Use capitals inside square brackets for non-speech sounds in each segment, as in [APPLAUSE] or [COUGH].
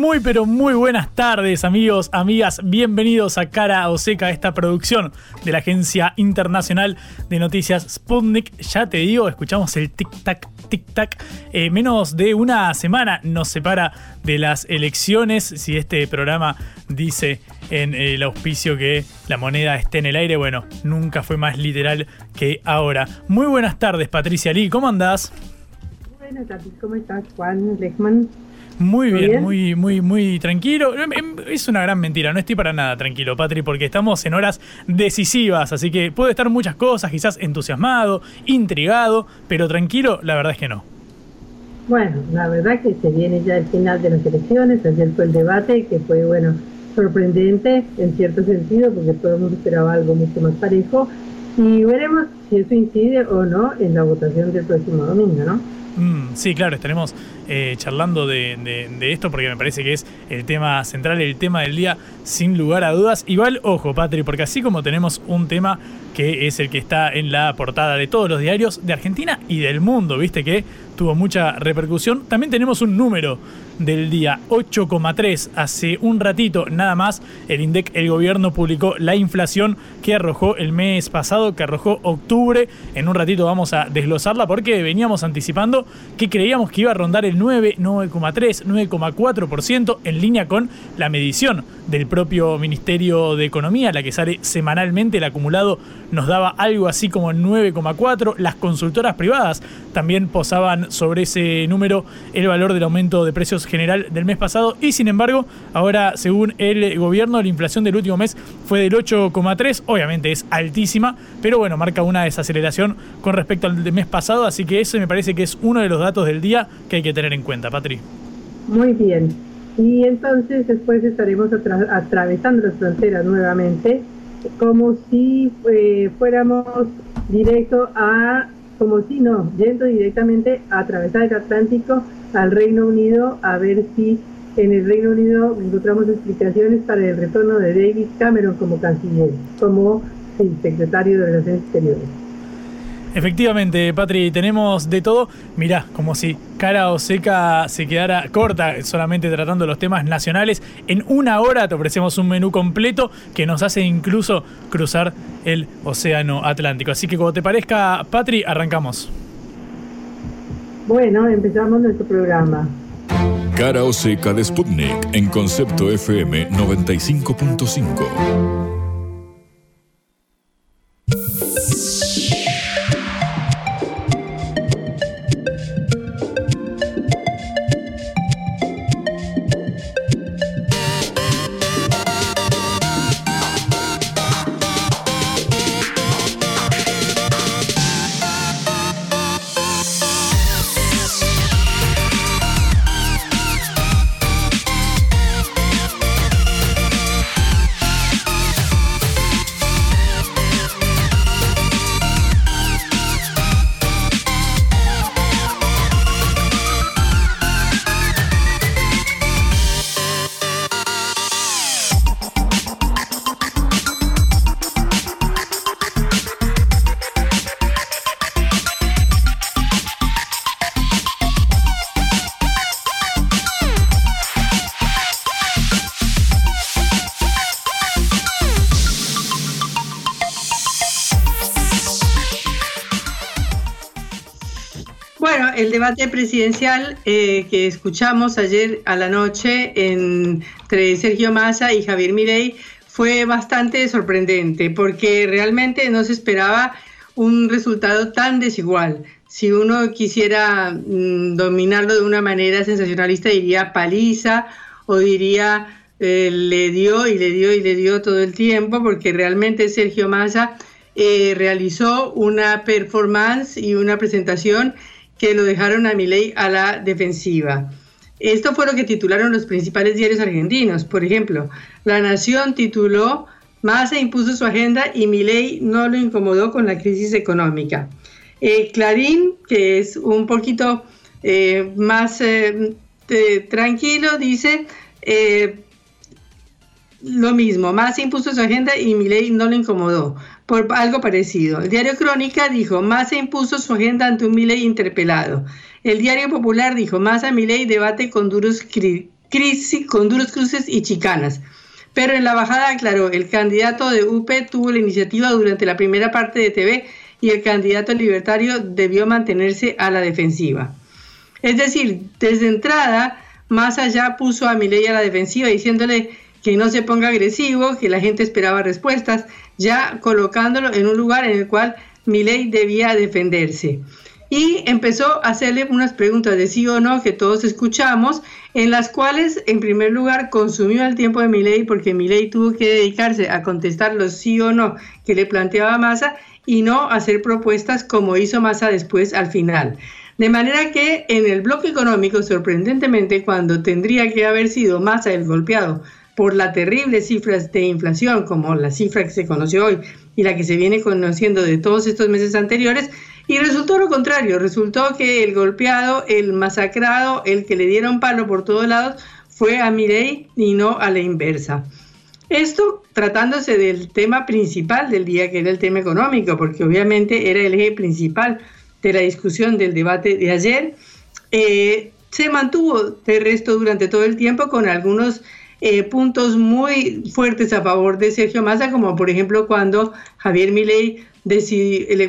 Muy pero muy buenas tardes amigos, amigas, bienvenidos a Cara o Seca, esta producción de la Agencia Internacional de Noticias Sputnik. Ya te digo, escuchamos el tic-tac, tic-tac. Eh, menos de una semana nos separa de las elecciones. Si este programa dice en el auspicio que la moneda esté en el aire, bueno, nunca fue más literal que ahora. Muy buenas tardes Patricia Lee, ¿cómo andás? Buenas tardes, ¿cómo estás Juan Lechman? Muy bien, muy, muy, muy tranquilo. Em, es una gran mentira, no estoy para nada tranquilo, Patri, porque estamos en horas decisivas, así que puede estar muchas cosas, quizás entusiasmado, intrigado, pero tranquilo, la verdad es que no. Bueno, la verdad que se viene ya el final de las elecciones, ayer fue el debate, que fue, bueno, sorprendente en cierto sentido, porque todo el mundo esperaba algo mucho más parejo, y veremos si eso incide o no en la votación del próximo domingo, ¿no? Mm, sí, claro, estaremos eh, charlando de, esto porque me parece que es el tema central, el tema del día, sin lugar a dudas. Igual, ojo, Patri, porque así como tenemos un tema que es el que está en la portada de todos los diarios de Argentina y del mundo, viste que tuvo mucha repercusión, también tenemos un número del día 8,3. Hace un ratito nada más el INDEC, el gobierno publicó la inflación que arrojó el mes pasado, que arrojó octubre. En un ratito vamos a desglosarla porque veníamos anticipando que creíamos que iba a rondar el 9, 9,3, 9,4% en línea con la medición del propio Ministerio de Economía, la que sale semanalmente, el acumulado nos daba algo así como 9,4. Las consultoras privadas también posaban sobre ese número el valor del aumento de precios general del mes pasado y sin embargo ahora según el gobierno la inflación del último mes fue del 8,3, obviamente es altísima, pero bueno, marca una desaceleración con respecto al mes pasado, así que ese me parece que es uno de los datos del día que hay que tener en cuenta, Patri. Muy bien. Y entonces después estaremos atravesando las fronteras nuevamente, como si eh, fuéramos directo a, como si no, yendo directamente a atravesar el Atlántico al Reino Unido a ver si en el Reino Unido encontramos explicaciones para el retorno de David Cameron como canciller, como secretario de Relaciones Exteriores. Efectivamente, Patri, tenemos de todo. Mirá, como si cara o seca se quedara corta, solamente tratando los temas nacionales. En una hora te ofrecemos un menú completo que nos hace incluso cruzar el Océano Atlántico. Así que como te parezca, Patri, arrancamos. Bueno, empezamos nuestro programa. Cara o seca de Sputnik en concepto FM 95.5. debate presidencial eh, que escuchamos ayer a la noche entre Sergio Massa y Javier Mirey fue bastante sorprendente porque realmente no se esperaba un resultado tan desigual. Si uno quisiera mm, dominarlo de una manera sensacionalista diría paliza o diría eh, le dio y le dio y le dio todo el tiempo porque realmente Sergio Massa eh, realizó una performance y una presentación que lo dejaron a Milei a la defensiva. Esto fue lo que titularon los principales diarios argentinos. Por ejemplo, La Nación tituló Massa impuso su agenda y Milei no lo incomodó con la crisis económica. Eh, Clarín, que es un poquito eh, más eh, tranquilo, dice lo mismo, Massa impuso su agenda y Milei no lo incomodó, por algo parecido. El diario Crónica dijo, Massa impuso su agenda ante un Milei interpelado. El diario Popular dijo, Massa Milei debate con duros, crisis, con duros cruces y chicanas. Pero en la bajada aclaró, el candidato de UP tuvo la iniciativa durante la primera parte de TV y el candidato libertario debió mantenerse a la defensiva. Es decir, desde entrada, Massa ya puso a Milei a la defensiva diciéndole que no se ponga agresivo, que la gente esperaba respuestas, ya colocándolo en un lugar en el cual Milei debía defenderse y empezó a hacerle unas preguntas de sí o no que todos escuchamos, en las cuales en primer lugar consumió el tiempo de Milei porque Milei tuvo que dedicarse a contestar los sí o no que le planteaba Massa y no hacer propuestas como hizo Massa después al final. De manera que en el bloque económico, sorprendentemente, cuando tendría que haber sido Massa el golpeado por las terribles cifras de inflación, como la cifra que se conoció hoy y la que se viene conociendo de todos estos meses anteriores, y resultó lo contrario, resultó que el golpeado, el masacrado, el que le dieron palo por todos lados, fue a Mirei y no a la inversa. Esto tratándose del tema principal del día, que era el tema económico, porque obviamente era el eje principal de la discusión del debate de ayer. Eh, se mantuvo de resto durante todo el tiempo con algunos eh, puntos muy fuertes a favor de Sergio Massa, como por ejemplo cuando Javier Milei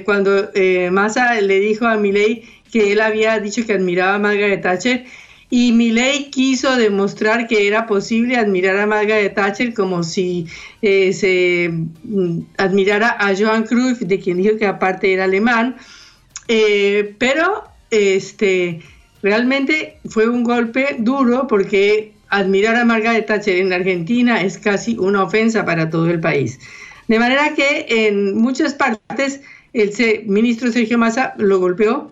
cuando eh, Massa le dijo a Milei que él había dicho que admiraba a Margaret Thatcher y Milei quiso demostrar que era posible admirar a Margaret Thatcher como si eh, se mm, admirara a Johan Cruyff, de quien dijo que aparte era alemán, eh, pero este, realmente fue un golpe duro porque admirar a Margaret Thatcher en Argentina es casi una ofensa para todo el país. De manera que en muchas partes el ministro Sergio Massa lo golpeó,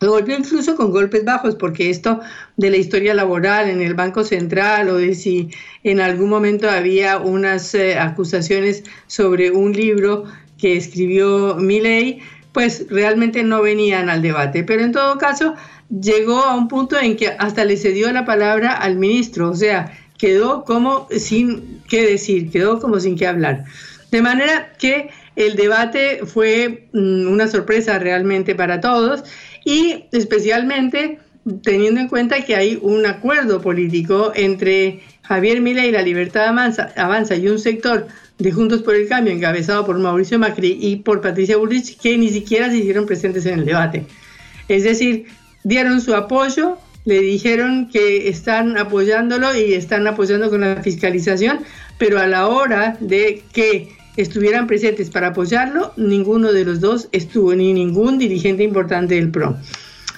lo golpeó incluso con golpes bajos, porque esto de la historia laboral en el Banco Central o de si en algún momento había unas eh, acusaciones sobre un libro que escribió Milley, pues realmente no venían al debate. Pero en todo caso, llegó a un punto en que hasta le cedió la palabra al ministro, o sea, quedó como sin qué decir, quedó como sin qué hablar. De manera que el debate fue mm, una sorpresa realmente para todos y especialmente teniendo en cuenta que hay un acuerdo político entre Javier Milei y la Libertad Avanza, Avanza y un sector de Juntos por el Cambio encabezado por Mauricio Macri y por Patricia Bullrich que ni siquiera se hicieron presentes en el debate. Es decir, dieron su apoyo, le dijeron que están apoyándolo y están apoyando con la fiscalización, pero a la hora de que estuvieran presentes para apoyarlo, ninguno de los dos estuvo, ni ningún dirigente importante del PRO.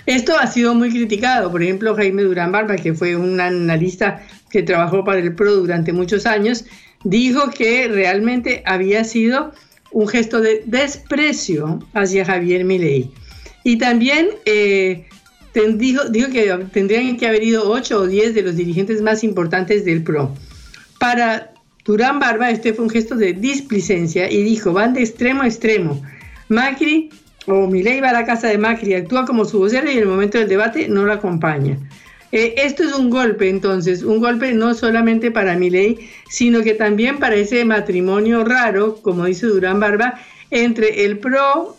Esto ha sido muy criticado, por ejemplo, Jaime Durán Barba, que fue un analista que trabajó para el PRO durante muchos años, dijo que realmente había sido un gesto de desprecio hacia Javier Milei. Y también eh, dijo, dijo que tendrían que haber ido ocho o diez de los dirigentes más importantes del PRO para Durán Barba, este fue un gesto de displicencia y dijo, van de extremo a extremo. Macri o Milei va a la casa de Macri, actúa como su vocero y en el momento del debate no lo acompaña. Eh, esto es un golpe, entonces, un golpe no solamente para Milei, sino que también para ese matrimonio raro, como dice Durán Barba, entre el PRO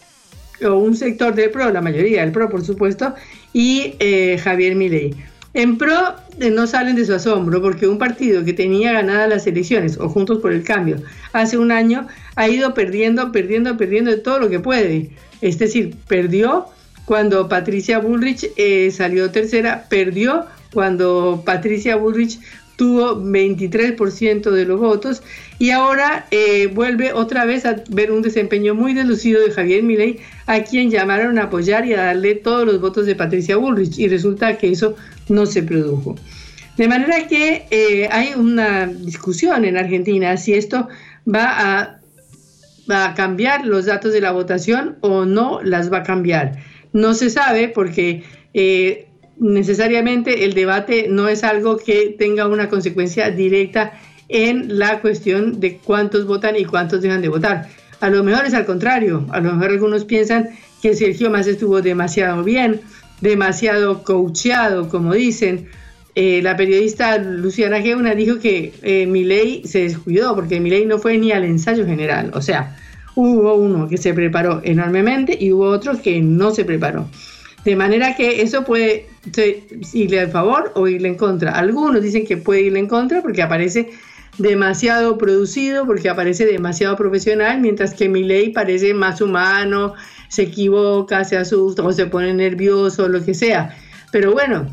o un sector del PRO, la mayoría del PRO, por supuesto, y eh, Javier Milei. En pro eh, no salen de su asombro porque un partido que tenía ganadas las elecciones o Juntos por el Cambio hace un año ha ido perdiendo, perdiendo, perdiendo todo lo que puede. Es decir, perdió cuando Patricia Bullrich eh, salió tercera, perdió cuando Patricia Bullrich tuvo 23% de los votos y ahora eh, vuelve otra vez a ver un desempeño muy delucido de Javier Milei, a quien llamaron a apoyar y a darle todos los votos de Patricia Bullrich y resulta que eso no se produjo. De manera que eh, hay una discusión en Argentina si esto va a, va a cambiar los datos de la votación o no las va a cambiar. No se sabe porque eh, necesariamente el debate no es algo que tenga una consecuencia directa en la cuestión de cuántos votan y cuántos dejan de votar. A lo mejor es al contrario, a lo mejor algunos piensan que Sergio Más estuvo demasiado bien, demasiado coacheado, como dicen. Eh, la periodista Luciana Geuna dijo que eh, Milei se descuidó porque Milei no fue ni al ensayo general. O sea, hubo uno que se preparó enormemente y hubo otro que no se preparó. De manera que eso puede irle a favor o irle en contra. Algunos dicen que puede irle en contra porque aparece demasiado producido, porque aparece demasiado profesional, mientras que mi ley parece más humano, se equivoca, se asusta o se pone nervioso, lo que sea. Pero bueno,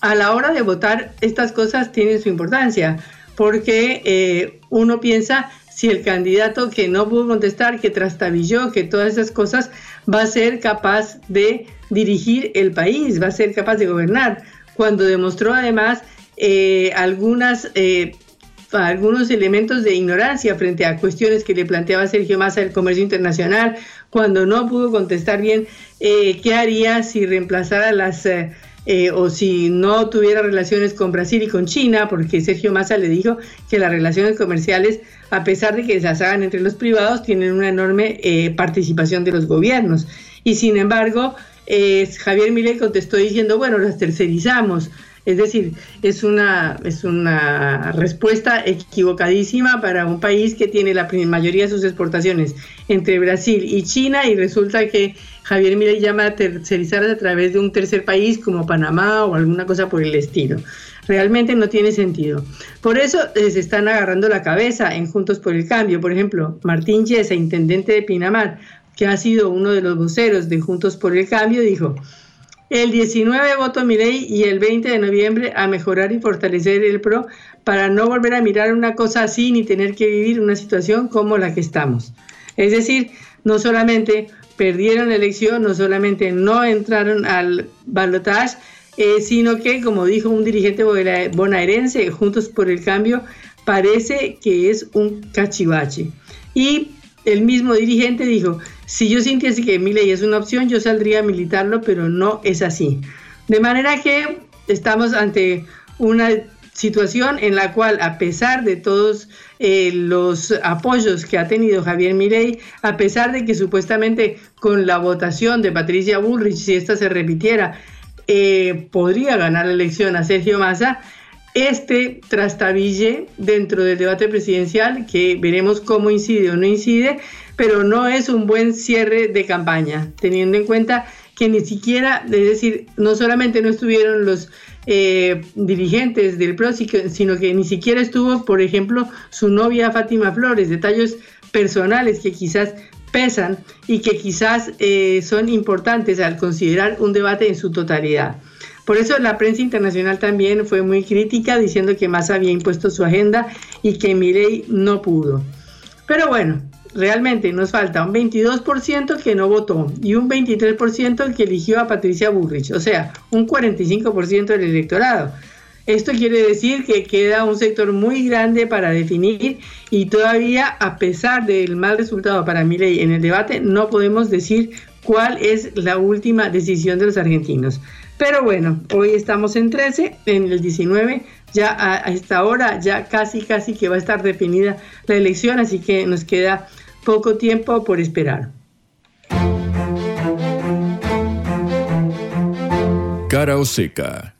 a la hora de votar estas cosas tienen su importancia, porque eh, uno piensa si el candidato que no pudo contestar, que trastabilló, que todas esas cosas, va a ser capaz de dirigir el país, va a ser capaz de gobernar, cuando demostró además eh, algunas, eh, algunos elementos de ignorancia frente a cuestiones que le planteaba Sergio Massa del comercio internacional, cuando no pudo contestar bien eh, qué haría si reemplazara las... o si no tuviera relaciones con Brasil y con China, porque Sergio Massa le dijo que las relaciones comerciales, a pesar de que se hagan entre los privados, tienen una enorme participación de los gobiernos. Y sin embargo, Javier Milei contestó diciendo, bueno, las tercerizamos. Es decir, es una, es una respuesta equivocadísima para un país que tiene la mayoría de sus exportaciones entre Brasil y China y resulta que Javier Milei llama a tercerizar a través de un tercer país como Panamá o alguna cosa por el estilo. Realmente no tiene sentido. Por eso eh, se están agarrando la cabeza en Juntos por el Cambio. Por ejemplo, Martín Yesa, intendente de Pinamar, que ha sido uno de los voceros de Juntos por el Cambio, dijo, el 19 voto ley y el 20 de noviembre a mejorar y fortalecer el PRO para no volver a mirar una cosa así ni tener que vivir una situación como la que estamos. Es decir, no solamente perdieron la elección, no solamente no entraron al balotaje, eh, sino que, como dijo un dirigente bonaerense, Juntos por el Cambio, parece que es un cachivache. Y el mismo dirigente dijo, si yo sintiese que mi ley es una opción, yo saldría a militarlo, pero no es así. De manera que estamos ante una situación en la cual, a pesar de todos eh, los apoyos que ha tenido Javier Milei, a pesar de que supuestamente con la votación de Patricia Bullrich, si esta se repitiera, eh, podría ganar la elección a Sergio Massa, este trastabille dentro del debate presidencial, que veremos cómo incide o no incide, pero no es un buen cierre de campaña, teniendo en cuenta que ni siquiera, es decir, no solamente no estuvieron los eh, dirigentes del PRO, sino que ni siquiera estuvo, por ejemplo, su novia Fátima Flores, detalles personales que quizás pesan y que quizás eh, son importantes al considerar un debate en su totalidad. Por eso la prensa internacional también fue muy crítica diciendo que Massa había impuesto su agenda y que Milei no pudo. Pero bueno, realmente nos falta un 22% que no votó y un 23% que eligió a Patricia Burrich, o sea, un 45% del electorado. Esto quiere decir que queda un sector muy grande para definir y todavía, a pesar del mal resultado para Milei en el debate, no podemos decir cuál es la última decisión de los argentinos. Pero bueno, hoy estamos en 13, en el 19, ya a, esta hora, ya casi, casi que va a estar definida la elección, así que nos queda poco tiempo por esperar. Cara o seca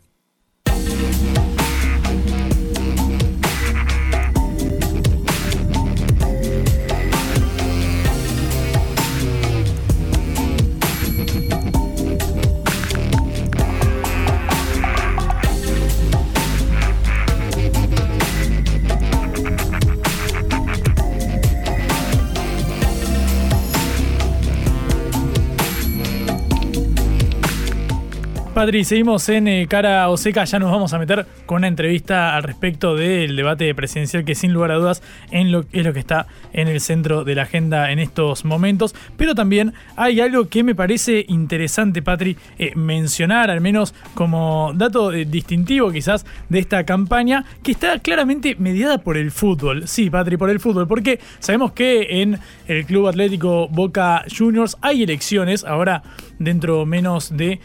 Patri, seguimos en eh, Cara o Seca, ya nos vamos a meter con una entrevista al respecto del debate presidencial que sin lugar a dudas es lo que está en el centro de la agenda en estos momentos, pero también hay algo que me parece interesante, Patri, eh, mencionar, al menos como dato eh, distintivo quizás de esta campaña, que está claramente mediada por el fútbol. Sí, Patri, por el fútbol, porque sabemos que en el Club Atlético Boca Juniors hay elecciones, ahora dentro menos de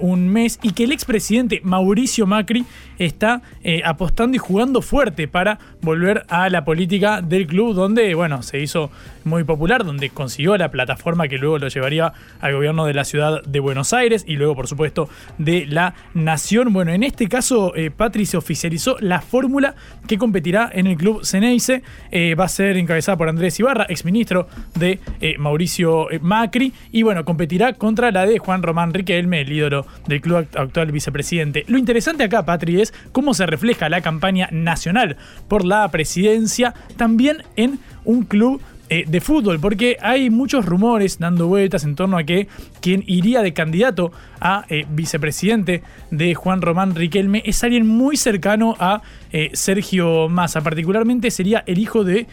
un mes y que el expresidente Mauricio Macri está eh, apostando y jugando fuerte para volver a la política del club donde, bueno, se hizo muy popular, donde consiguió la plataforma que luego lo llevaría al gobierno de la ciudad de Buenos Aires y luego, por supuesto, de la nación. Bueno, en este caso, eh, Patri se oficializó la fórmula que competirá en el club Ceneice. Eh, va a ser encabezada por Andrés Ibarra, exministro de Mauricio Macri, y bueno, competirá contra la de Juan Román Riquelme, el ídolo del club actual vicepresidente. Lo interesante acá, Patri, es cómo se refleja la campaña nacional por la presidencia también en un club eh, de fútbol, porque hay muchos rumores dando vueltas en torno a que quien iría de candidato a eh, vicepresidente de Juan Román Riquelme es alguien muy cercano a eh, Sergio Massa, particularmente sería el hijo de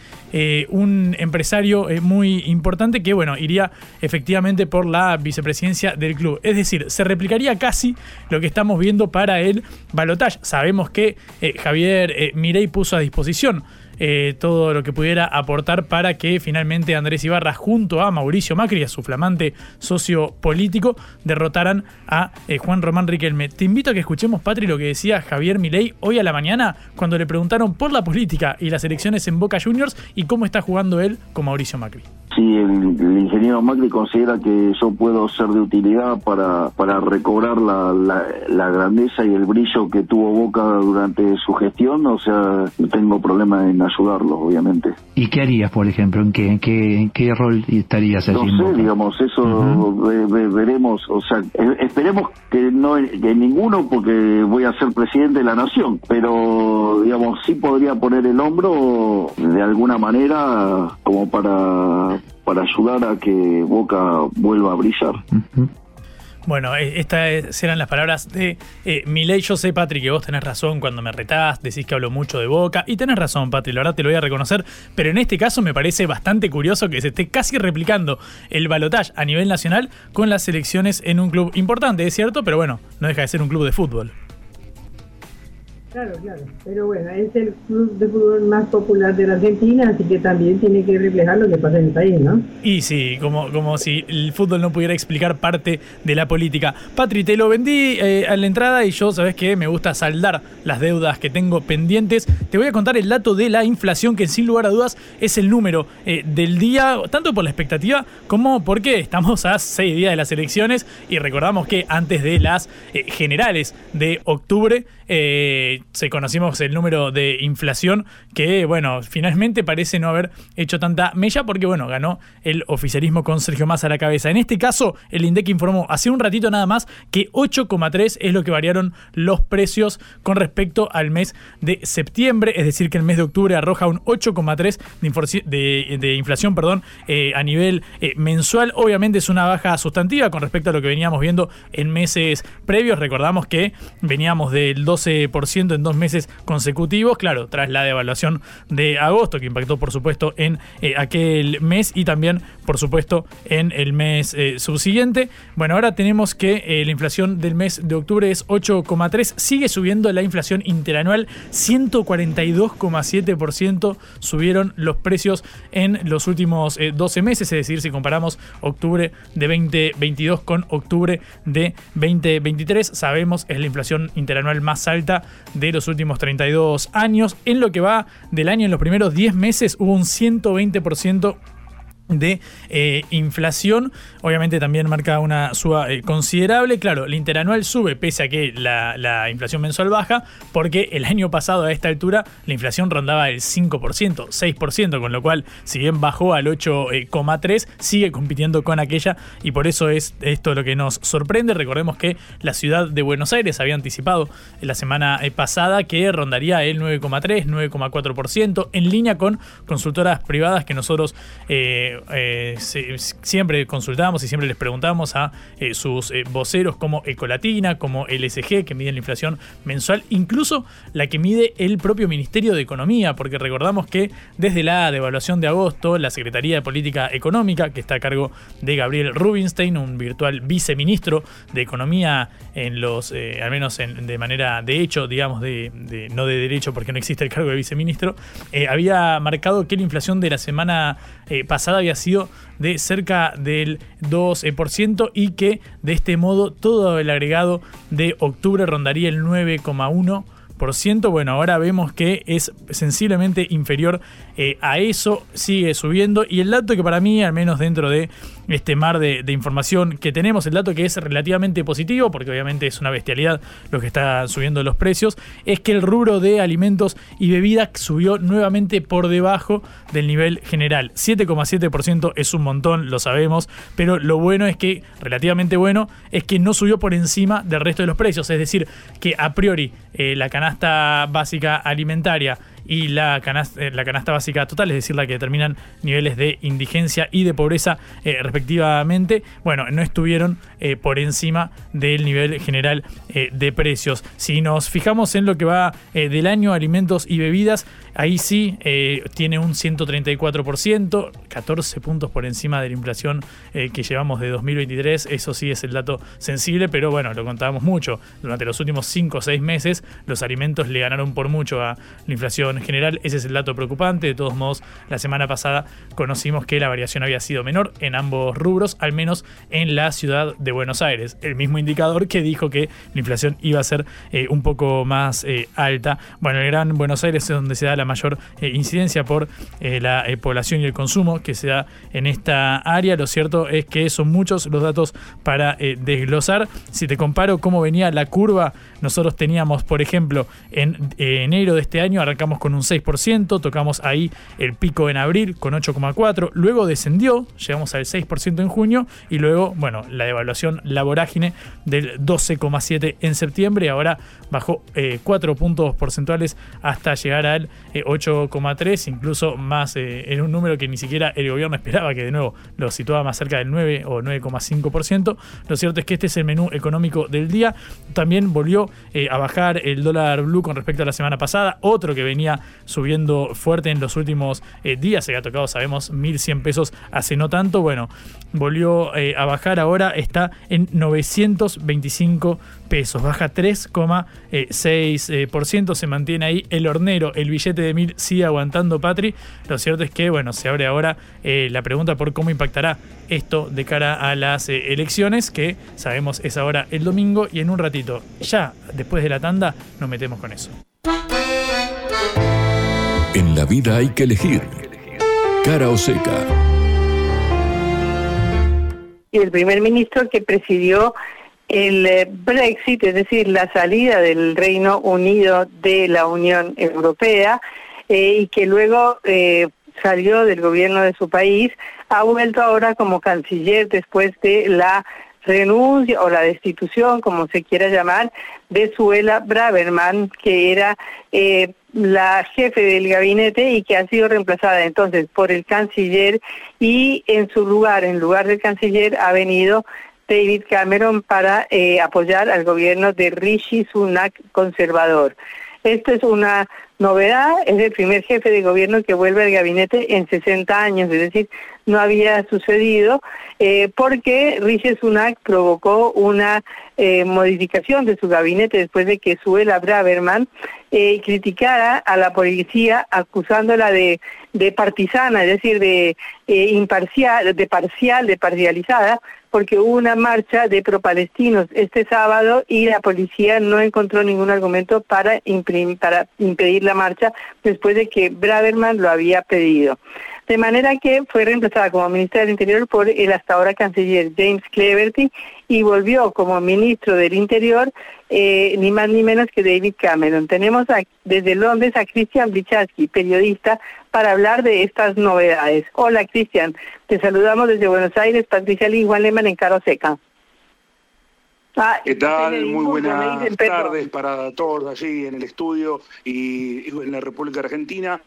un empresario muy importante que, bueno, iría efectivamente por la vicepresidencia del club. Es decir, se replicaría casi lo que estamos viendo para el balotaje. Sabemos que Javier Mirey puso a disposición eh, todo lo que pudiera aportar para que finalmente Andrés Ibarra junto a Mauricio Macri, a su flamante socio político, derrotaran a eh, Juan Román Riquelme. Te invito a que escuchemos, Patri, lo que decía Javier Milei hoy a la mañana cuando le preguntaron por la política y las elecciones en Boca Juniors y cómo está jugando él con Mauricio Macri si el, ingeniero Macri considera que yo puedo ser de utilidad para, para recobrar la, la, grandeza y el brillo que tuvo Boca durante su gestión, o sea, no tengo problema en ayudarlo, obviamente. ¿Y qué harías, por ejemplo? ¿En qué, en qué, rol estarías allí? No sé, digamos, eso veremos, o sea, e, esperemos que no que ninguno, porque voy a ser presidente de la nación, pero, digamos, sí podría poner el hombro de alguna manera como para para ayudar a que Boca vuelva a brillar. Bueno, e, estas eran las palabras de eh, Milei. Yo sé, Patri, que vos tenés razón cuando me retás, decís que hablo mucho de boca. Y tenés razón, Patri, la verdad te lo voy a reconocer. Pero en este caso me parece bastante curioso que se esté casi replicando el balotaje a nivel nacional con las elecciones en un club importante, es cierto, pero bueno, no deja de ser un club de fútbol. Claro, claro. Pero bueno, es el club de fútbol más popular de la Argentina, así que también tiene que reflejar lo que pasa en el país, ¿no? Y sí, como, como si el fútbol no pudiera explicar parte de la política. Patri, te lo vendí eh, a la entrada y yo, ¿sabes qué? Me gusta saldar las deudas que tengo pendientes. Te voy a contar el dato de la inflación, que sin lugar a dudas es el número eh, del día, tanto por la expectativa como porque estamos a seis días de las elecciones y recordamos que antes de las eh, generales de octubre, se conocimos el número de inflación que, bueno, finalmente parece no haber hecho tanta mella porque, bueno, ganó el oficialismo con Sergio Massa a la cabeza. En este caso, el INDEC informó hace un ratito nada más que 8,3 es lo que variaron los precios con respecto al mes de septiembre, es decir, que el mes de octubre arroja un 8,3 de, inflación perdón, eh, a nivel eh, mensual. Obviamente es una baja sustantiva con respecto a lo que veníamos viendo en meses previos. Recordamos que veníamos del 12% en dos meses consecutivos, claro, tras la devaluación de agosto, que impactó por supuesto en eh, aquel mes y también por supuesto en el mes eh, subsiguiente. Bueno, ahora tenemos que eh, la inflación del mes de octubre es 8,3, sigue subiendo la inflación interanual, 142,7% subieron los precios en los últimos 12 meses, es decir, si comparamos octubre de 2022 con octubre de 2023, sabemos es la inflación interanual más alta de los últimos 32 años. En lo que va del año, en los primeros 10 meses, hubo un 120% de eh, inflación. Obviamente también marca una suba eh, considerable. Claro, el interanual sube pese a que la, inflación mensual baja, porque el año pasado a esta altura la inflación rondaba el 5%, 6%, con lo cual si bien bajó al 8,3, sigue compitiendo con aquella y por eso es esto lo que nos sorprende. Recordemos que la ciudad de Buenos Aires había anticipado la semana eh, pasada que rondaría el 9,3, 9,4%, en línea con consultoras privadas que nosotros eh, eh, siempre consultamos y siempre les preguntamos a eh, sus eh, voceros como Ecolatina, como LSG, que miden la inflación mensual, incluso la que mide el propio Ministerio de Economía, porque recordamos que desde la devaluación de agosto, la Secretaría de Política Económica, que está a cargo de Gabriel Rubinstein, un virtual viceministro de Economía en los, al menos en- de manera de hecho, digamos, de, no de derecho, porque no existe el cargo de viceministro, había marcado que la inflación de la semana pasada había sido de cerca del 2% y que de este modo todo el agregado de octubre rondaría el 9,1%. Bueno, ahora vemos que es sensiblemente inferior eh, a eso, sigue subiendo. Y el dato que para mí, al menos dentro de este mar de, información que tenemos, el dato que es relativamente positivo, porque obviamente es una bestialidad lo que está subiendo los precios, es que el rubro de alimentos y bebidas subió nuevamente por debajo del nivel general. 7,7% es un montón, lo sabemos, pero lo bueno es que, relativamente bueno, es que no subió por encima del resto de los precios. Es decir, que a priori eh, la canasta básica alimentaria y la canasta, eh, la canasta básica total, es decir, la que determinan niveles de indigencia y de pobreza eh, respectivamente, bueno, no estuvieron eh, por encima del nivel general de precios. Si nos fijamos en lo que va del año alimentos y bebidas, ahí sí tiene un 134%, 14 puntos por encima de la inflación que llevamos de 2023, eso sí es el dato sensible, pero bueno, lo contábamos mucho. Durante los últimos 5 o 6 meses los alimentos le ganaron por mucho a la inflación general, ese es el dato preocupante. De todos modos, la semana pasada conocimos que la variación había sido menor en ambos rubros, al menos en la ciudad de Buenos Aires. El mismo indicador que dijo que la inflación iba a ser eh, un poco más eh, alta. Bueno, el Gran Buenos Aires es donde se da la mayor eh, incidencia por la población y el consumo que se da en esta área. Lo cierto es que son muchos los datos para desglosar. Si te comparo cómo venía la curva, nosotros teníamos, por ejemplo, en enero de este año arrancamos con un 6%, tocamos ahí el pico en abril con 8,4%, luego descendió, llegamos al 6% en junio y luego, bueno, la devaluación, la vorágine del 12,7% en septiembre, ahora bajó eh, 4 puntos porcentuales hasta llegar al eh, 8,3%, incluso más eh, en un número que ni siquiera el gobierno esperaba, que de nuevo lo situaba más cerca del 9 o 9,5%. Lo cierto es que este es el menú económico del día. También volvió eh, a bajar el dólar blue con respecto a la semana pasada, otro que venía subiendo fuerte en los últimos eh, días, se había tocado, sabemos, 1.100 pesos hace no tanto, bueno, volvió eh, a bajar. Ahora, está en 925 pesos, baja 3,6%, se mantiene ahí el hornero, el billete de 1000 sigue aguantando Patri, lo cierto es que, bueno, se abre ahora eh, la pregunta por cómo impactará esto de cara a las eh, elecciones, que sabemos es ahora el domingo. Y en un ratito, ya después de la tanda, nos metemos con eso. La vida hay que elegir. Cara o seca. y el primer ministro que presidió el eh, Brexit, es decir, la salida del Reino Unido de la Unión Europea, eh, y que luego eh, salió del gobierno de su país, ha vuelto ahora como canciller después de la renuncia o la destitución, como se quiera llamar, de Suela Braverman, que era eh, la jefe del gabinete y que ha sido reemplazada entonces por el canciller y en su lugar, en lugar del canciller, ha venido David Cameron para eh, apoyar al gobierno de Rishi Sunak conservador. Esto es una novedad, es el primer jefe de gobierno que vuelve al gabinete en 60 años, es decir, no había sucedido eh, porque Rishi Sunak provocó una eh, modificación de su gabinete después de que Suela Braverman eh, criticara a la policía acusándola de, partisana, es decir, de imparcial, de parcial, de parcializada, porque hubo una marcha de pro-palestinos este sábado y la policía no encontró ningún argumento para, para impedir la marcha después de que Braverman lo había pedido. De manera que fue reemplazada como ministra del Interior por el hasta ahora canciller James Cleverty y volvió como ministro del Interior eh, ni más ni menos que David Cameron. Tenemos a- desde Londres a Christian Bichaski, periodista, para hablar de estas novedades. Hola Cristian, te saludamos desde Buenos Aires, Patricia Lee Juan Lehmann en Caro Seca. Ah, ¿Qué tal? Muy buenas tardes para todos allí en el estudio y en la República Argentina.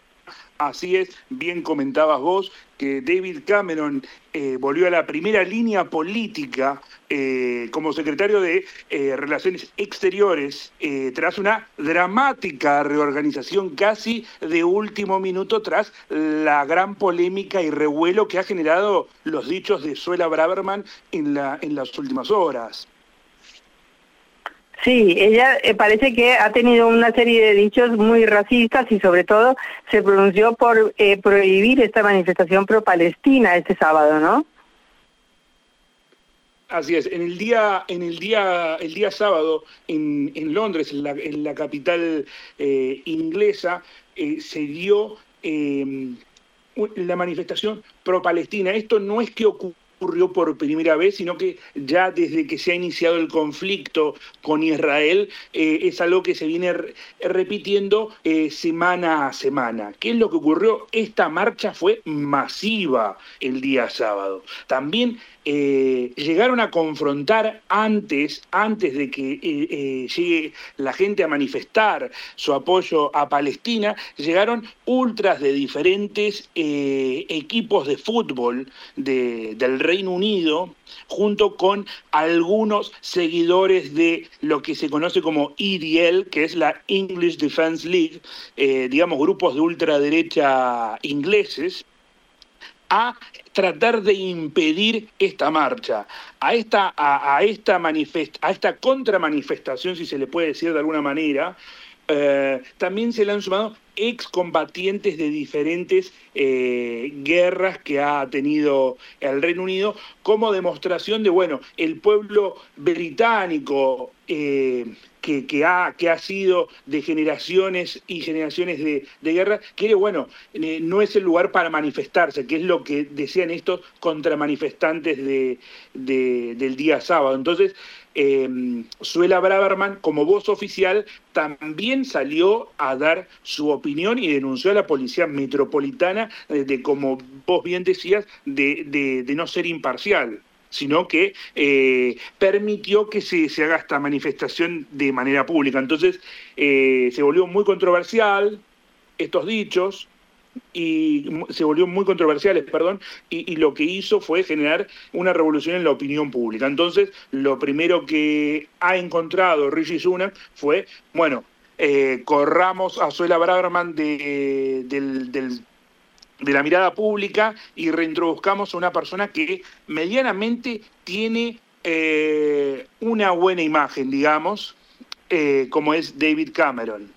Así es, bien comentabas vos que David Cameron eh, volvió a la primera línea política eh, como secretario de eh, Relaciones Exteriores tras una dramática reorganización casi de último minuto tras la gran polémica y revuelo que ha generado los dichos de Suela Braverman en, la, en las últimas horas. Sí, ella eh, parece que ha tenido una serie de dichos muy racistas y sobre todo se pronunció por eh, prohibir esta manifestación pro-palestina este sábado, ¿no? Así es, en el día, en el día, el día sábado en, Londres, en la, en la capital eh, inglesa, se dio la manifestación pro-palestina. Esto no es que ocurra ocurrió por primera vez, sino que ya desde que se ha iniciado el conflicto con Israel eh, es algo que se viene repitiendo eh, semana a semana. ¿Qué es lo que ocurrió? Esta marcha fue masiva el día sábado. También eh, llegaron a confrontar antes, antes de que eh, eh, llegue la gente a manifestar su apoyo a Palestina, llegaron ultras de diferentes equipos de fútbol del Reino Unido, junto con algunos seguidores de lo que se conoce como EDL, que es la English Defense League, digamos grupos de ultraderecha ingleses, a tratar de impedir esta marcha, a esta, a, esta, a esta contramanifestación, si se le puede decir de alguna manera, eh, también se le han sumado excombatientes de diferentes eh, guerras que ha tenido el Reino Unido como demostración de, bueno, el pueblo británico eh, que, ha, que ha sido de generaciones y generaciones de, guerra, quiere, bueno, eh, no es el lugar para manifestarse, que es lo que decían estos contramanifestantes de, del día sábado. Entonces, eh, Suela Braverman, como voz oficial, también salió a dar su opinión y denunció a la policía metropolitana de, como vos bien decías, de no ser imparcial sino que eh, permitió que se, haga esta manifestación de manera pública. Entonces eh, se volvió muy controversial estos dichos y se volvió muy controversiales, perdón, y, lo que hizo fue generar una revolución en la opinión pública. Entonces, lo primero que ha encontrado Rishi Sunak fue, bueno, eh, corramos a Suela Braverman del, del de la mirada pública y reintroduzcamos a una persona que medianamente tiene eh, una buena imagen, digamos, eh, como es David Cameron.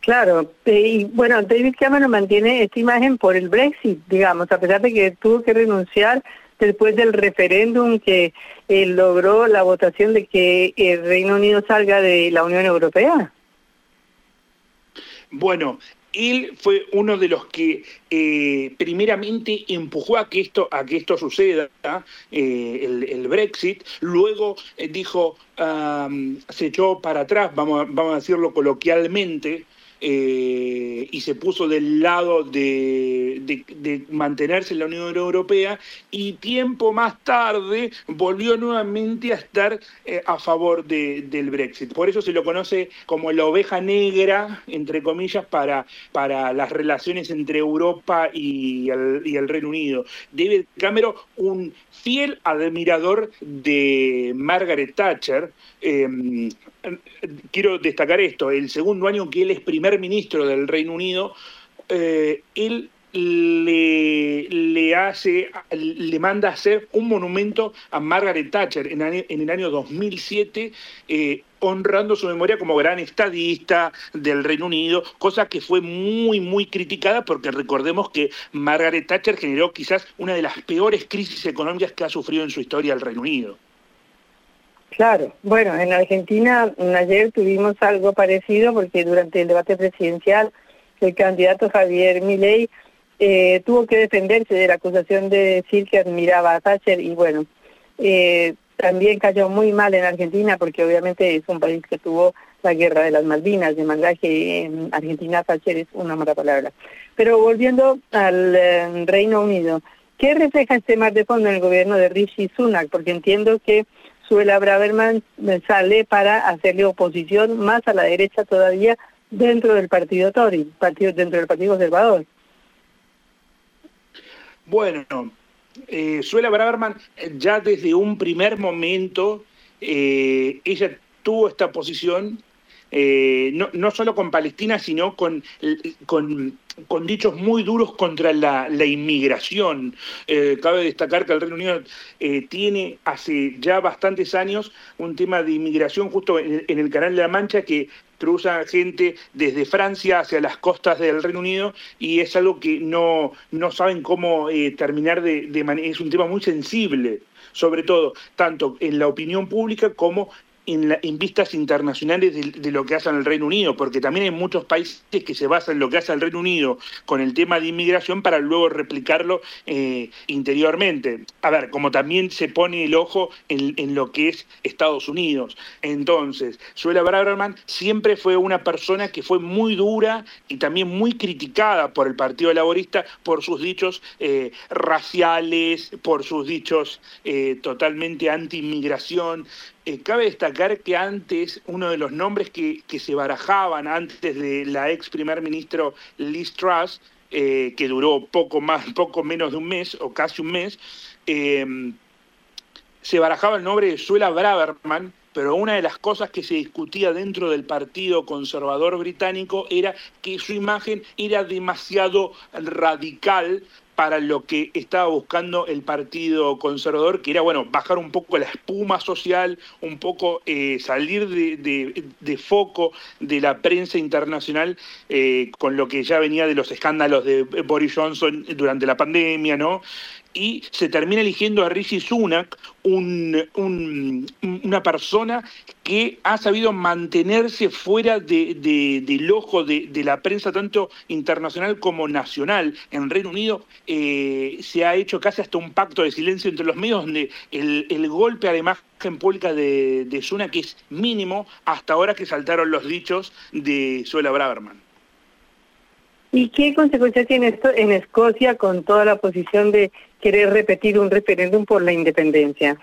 Claro, eh, y bueno, David Cameron mantiene esta imagen por el Brexit, digamos, a pesar de que tuvo que renunciar después del referéndum que logró la votación de que el Reino Unido salga de la Unión Europea. Bueno, él fue uno de los que eh, primeramente empujó a que esto, a que esto suceda, eh, el, Brexit, luego eh, dijo, se echó para atrás, vamos vamos a decirlo coloquialmente, eh, y se puso del lado de, mantenerse en la Unión Europea y tiempo más tarde volvió nuevamente a estar eh, a favor del Brexit. Por eso se lo conoce como la oveja negra, entre comillas, para, para las relaciones entre Europa y el, Reino Unido. David Cameron, un fiel admirador de Margaret Thatcher, em, quiero destacar esto, el segundo año que él es primer ministro del Reino Unido, eh, él le, hace, le manda a hacer un monumento a Margaret Thatcher en, el año 2007, eh, honrando su memoria como gran estadista del Reino Unido, cosa que fue muy, muy criticada porque recordemos que Margaret Thatcher generó quizás una de las peores crisis económicas que ha sufrido en su historia el Reino Unido. Claro, bueno, en Argentina ayer tuvimos algo parecido porque durante el debate presidencial el candidato Javier Milei eh, tuvo que defenderse de la acusación de decir que admiraba a Thatcher y bueno, eh, también cayó muy mal en Argentina porque obviamente es un país que tuvo la guerra de las Malvinas, de manera que en Argentina Thatcher es una mala palabra. Pero volviendo al eh, Reino Unido, ¿qué refleja este mar de fondo en el gobierno de Rishi Sunak? Porque entiendo que Suela Braverman sale para hacerle oposición más a la derecha todavía dentro del partido Tory, partido, dentro del Partido Conservador. Bueno, eh, Suela Braverman ya desde un primer momento, eh, ella tuvo esta posición eh, no, no, solo con Palestina, sino con, con, dichos muy duros contra la, la inmigración. Eh, cabe destacar que el Reino Unido eh, tiene hace ya bastantes años un tema de inmigración justo en, el Canal de la Mancha que cruza gente desde Francia hacia las costas del Reino Unido y es algo que no, no saben cómo terminar de, de manera... Es un tema muy sensible, sobre todo, tanto en la opinión pública como en, la, vistas internacionales de, lo que hace en el Reino Unido, porque también hay muchos países que se basan en lo que hace el Reino Unido con el tema de inmigración para luego replicarlo eh, interiormente. A ver, como también se pone el ojo en, en lo que es Estados Unidos. Entonces, Suela Braverman siempre fue una persona que fue muy dura y también muy criticada por el Partido Laborista por sus dichos eh, raciales, por sus dichos eh, totalmente anti-inmigración. Eh, cabe destacar que antes uno de los nombres que, que, se barajaban antes de la ex primer ministro Liz Truss, eh, que duró poco más, poco menos de un mes o casi un mes, eh, se barajaba el nombre de Suela Braverman, pero una de las cosas que se discutía dentro del Partido Conservador Británico era que su imagen era demasiado radical para lo que estaba buscando el Partido Conservador, que era, bueno, bajar un poco la espuma social, un poco eh, salir de, foco de la prensa internacional eh, con lo que ya venía de los escándalos de Boris Johnson durante la pandemia, ¿no? Y se termina eligiendo a Rishi Sunak, un, un, una persona que ha sabido mantenerse fuera de, de, del ojo de, la prensa, tanto internacional como nacional. En Reino Unido eh, se ha hecho casi hasta un pacto de silencio entre los medios, donde el, golpe a la imagen pública de, de Sunak es mínimo hasta ahora que saltaron los dichos de Suela Braverman. ¿Y qué consecuencias tiene esto en Escocia con toda la posición de querer repetir un referéndum por la independencia?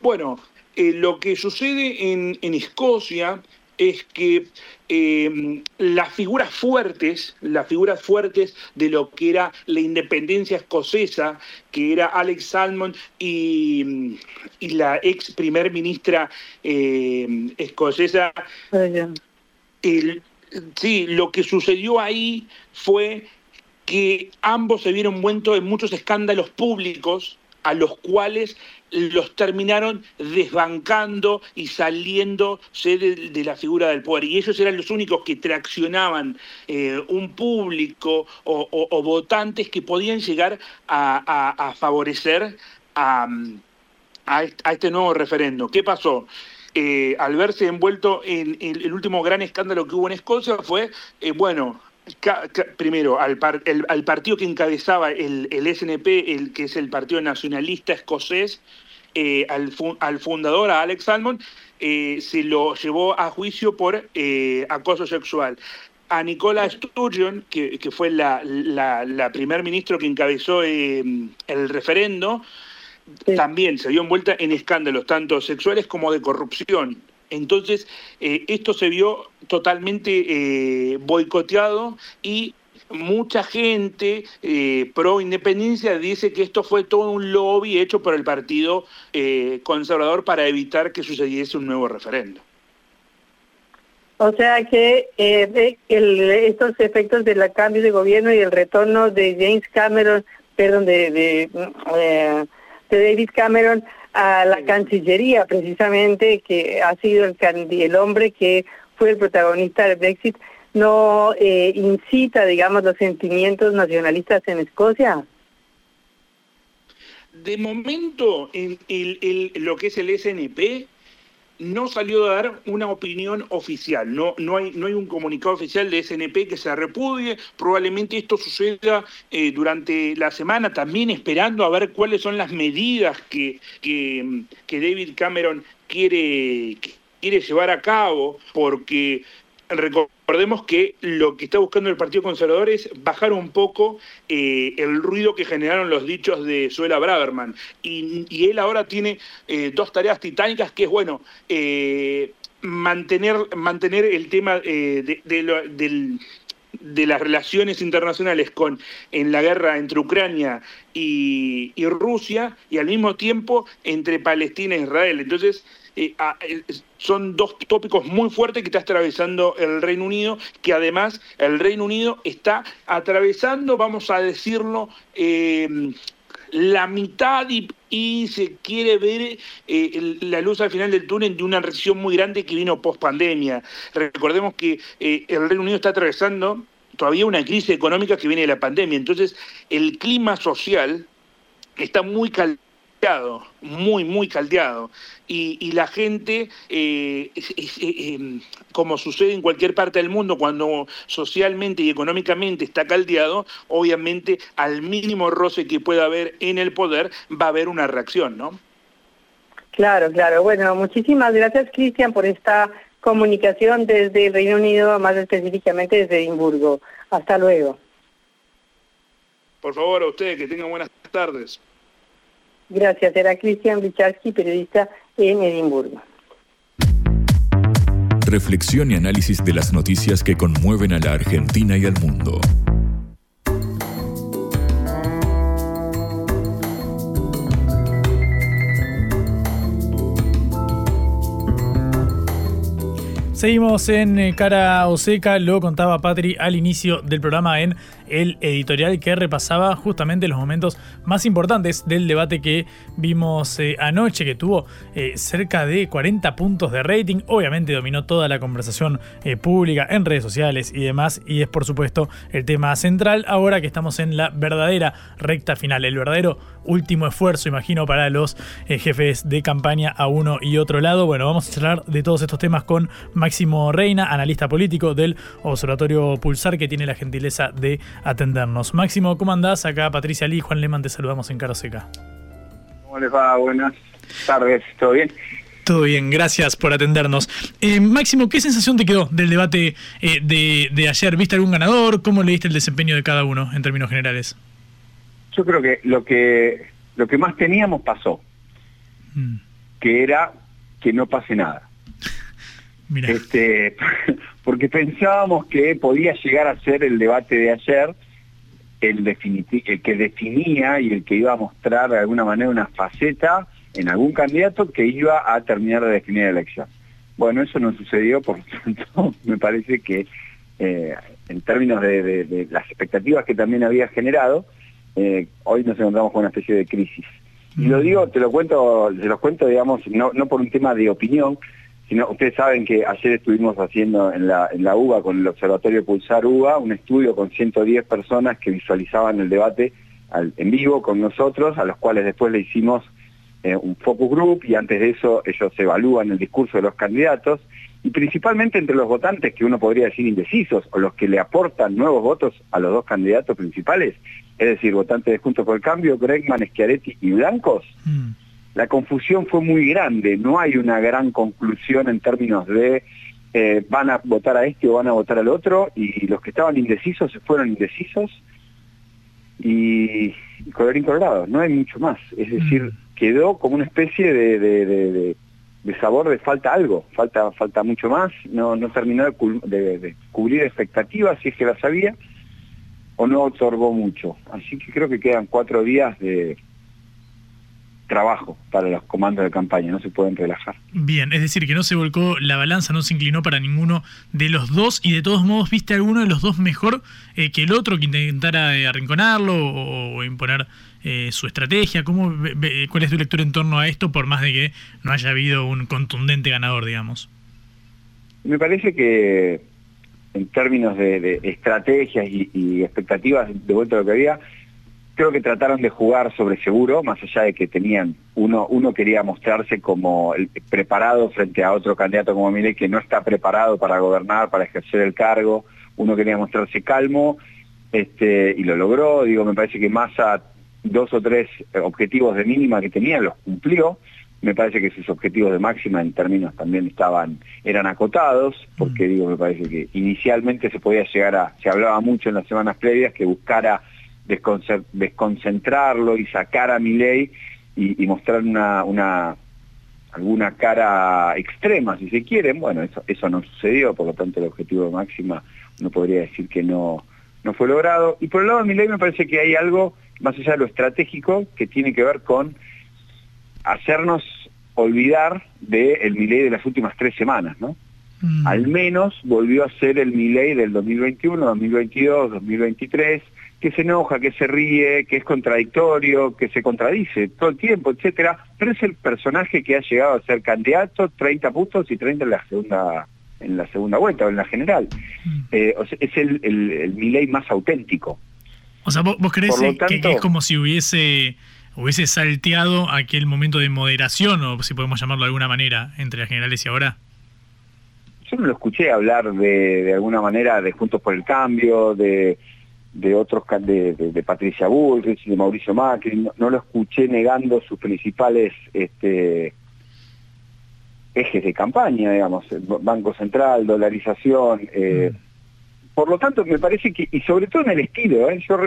Bueno, eh, lo que sucede en, en Escocia es que eh, las figuras fuertes, las figuras fuertes de lo que era la independencia escocesa, que era Alex Salmond y, y la ex primer ministra eh, escocesa, el, sí, lo que sucedió ahí fue que ambos se vieron envueltos en muchos escándalos públicos a los cuales los terminaron desbancando y saliéndose de, la figura del poder. Y ellos eran los únicos que traccionaban eh, un público o, votantes que podían llegar a, favorecer a, este nuevo referendo. ¿Qué pasó? Eh, al verse envuelto en, el último gran escándalo que hubo en Escocia fue, eh, bueno, primero, al, par, el, al, partido que encabezaba el, el, SNP, el que es el Partido Nacionalista Escocés, eh, al, al, fundador, a Alex Salmond, eh, se lo llevó a juicio por eh, acoso sexual. A Nicola Sturgeon, que, que fue la, la, la, primer ministro que encabezó el referendo, sí. también se vio envuelta en escándalos, tanto sexuales como de corrupción. Entonces, eh, esto se vio totalmente eh, boicoteado y mucha gente eh, pro independencia dice que esto fue todo un lobby hecho por el Partido eh, Conservador para evitar que sucediese un nuevo referendo. O sea que eh, el, estos efectos del cambio de gobierno y el retorno de James Cameron, perdón, de, de, de, de David Cameron, a la Cancillería, precisamente, que ha sido el, el hombre que fue el protagonista del Brexit, no eh, incita, digamos, los sentimientos nacionalistas en Escocia? De momento, el, el, el, lo que es el SNP no salió a dar una opinión oficial, no, no, hay, no hay un comunicado oficial de SNP que se repudie, probablemente esto suceda eh, durante la semana, también esperando a ver cuáles son las medidas que, que, David Cameron quiere, quiere llevar a cabo, porque recordemos que lo que está buscando el Partido Conservador es bajar un poco eh, el ruido que generaron los dichos de Suela Braverman. Y, él ahora tiene eh, dos tareas titánicas, que es, bueno, eh, mantener, mantener el tema de las relaciones internacionales con, en la guerra entre Ucrania y, Rusia y al mismo tiempo entre Palestina e Israel. Entonces, eh, son dos tópicos muy fuertes que está atravesando el Reino Unido, que además el Reino Unido está atravesando, vamos a decirlo, eh, la mitad y, se quiere ver eh, la luz al final del túnel de una recesión muy grande que vino post pandemia. Recordemos que eh, el Reino Unido está atravesando todavía una crisis económica que viene de la pandemia. Entonces, el clima social está muy caldeado muy, muy caldeado. Y, la gente, eh, em, como sucede en cualquier parte del mundo, cuando socialmente y económicamente está caldeado, obviamente al mínimo roce que pueda haber en el poder va a haber una reacción, ¿no? Claro, claro. Bueno, muchísimas gracias, Cristian, por esta comunicación desde el Reino Unido, más específicamente desde Edimburgo. Hasta luego. Por favor, a ustedes que tengan buenas tardes. Gracias, era Cristian Bicharski, periodista en Edimburgo. Reflexión y análisis de las noticias que conmueven a la Argentina y al mundo. Seguimos en eh, Cara o Seca, lo contaba Patri al inicio del programa en el editorial que repasaba justamente los momentos más importantes del debate que vimos eh, anoche, que tuvo eh, cerca de 40 puntos de rating. Obviamente dominó toda la conversación eh, pública en redes sociales y demás, y es por supuesto el tema central ahora que estamos en la verdadera recta final, el verdadero último esfuerzo, imagino, para los jefes de campaña a uno y otro lado. Bueno, vamos a charlar de todos estos temas con Máximo Reina, analista político del Observatorio Pulsar, que tiene la gentileza de atendernos. Máximo, ¿cómo andás? Acá Patricia Lee, Juan Leman, te saludamos en Caro Seca. ¿Cómo les va? Buenas tardes, ¿todo bien? Todo bien, gracias por atendernos. Eh, Máximo, ¿qué sensación te quedó del debate eh, de, ayer? ¿Viste algún ganador? ¿Cómo leíste el desempeño de cada uno en términos generales? Yo creo que lo que, lo que más teníamos pasó, mm. que era que no pase nada. [LAUGHS] Este, porque pensábamos que podía llegar a ser el debate de ayer el, el que definía y el que iba a mostrar de alguna manera una faceta en algún candidato que iba a terminar de definir la elección. Bueno, eso no sucedió, por lo tanto, [LAUGHS] me parece que eh, en términos de, las expectativas que también había generado, eh, hoy nos encontramos con una especie de crisis. Y lo mm. digo, te lo cuento, te lo cuento, digamos, no, no por un tema de opinión, sino ustedes saben que ayer estuvimos haciendo en la, en la UBA, con el Observatorio Pulsar UBA, un estudio con 110 personas que visualizaban el debate en vivo con nosotros, a los cuales después le hicimos eh, un focus group y antes de eso ellos evalúan el discurso de los candidatos y principalmente entre los votantes que uno podría decir indecisos o los que le aportan nuevos votos a los dos candidatos principales, es decir, votantes de Juntos por el Cambio, Gregman, Schiaretti y Blancos. Mm la confusión fue muy grande, no hay una gran conclusión en términos de eh, van a votar a este o van a votar al otro, y los que estaban indecisos se fueron indecisos, y, colorín colorado, no hay mucho más, es decir, mm. quedó como una especie de, sabor de falta algo, falta, falta mucho más, no, no terminó de, de cubrir expectativas si es que las había, o no otorgó mucho, así que creo que quedan cuatro días de trabajo para los comandos de campaña, no se pueden relajar. Bien, es decir, que no se volcó la balanza, no se inclinó para ninguno de los dos y de todos modos viste alguno de los dos mejor eh, que el otro que intentara eh, arrinconarlo o, imponer eh, su estrategia. ¿Cómo, ¿Cuál es tu lectura en torno a esto por más de que no haya habido un contundente ganador, digamos? Me parece que en términos de, estrategias y, y expectativas de vuelta a lo que había, creo que trataron de jugar sobre seguro, más allá de que tenían, uno, uno quería mostrarse como el, preparado frente a otro candidato como Milei que no está preparado para gobernar, para ejercer el cargo, uno quería mostrarse calmo, este, y lo logró, digo, me parece que Massa dos o tres objetivos de mínima que tenía los cumplió, me parece que sus objetivos de máxima en términos también estaban, eran acotados, porque digo, me parece que inicialmente se podía llegar a, se hablaba mucho en las semanas previas que buscara desconcentrarlo y sacar a mi y, y mostrar una, una, alguna cara extrema, si se quieren. Bueno, eso, eso no sucedió, por lo tanto el objetivo de máxima no podría decir que no, no fue logrado. Y por el lado de mi ley me parece que hay algo, más allá de lo estratégico, que tiene que ver con hacernos olvidar del el Milei de las últimas tres semanas, ¿no? Mm. Al menos volvió a ser el Milei del 2021, 2022, 2023, que se enoja, que se ríe, que es contradictorio, que se contradice todo el tiempo, etcétera, pero es el personaje que ha llegado a ser candidato, 30 puntos y 30 en la segunda en la segunda vuelta o en la general. Mm. Eh, es el, el, más auténtico. O sea, ¿vos, crees que, es como si hubiese hubiese salteado aquel momento de moderación, o si podemos llamarlo de alguna manera, entre las generales y ahora? Yo no lo escuché hablar de, de alguna manera de Juntos por el Cambio, de, de otros, de, de, Patricia Bullrich y de Mauricio Macri, no, lo escuché negando sus principales este, ejes de campaña, digamos, Banco Central, dolarización. Eh, mm. Por lo tanto, me parece que, y sobre todo en el estilo, ¿eh? yo,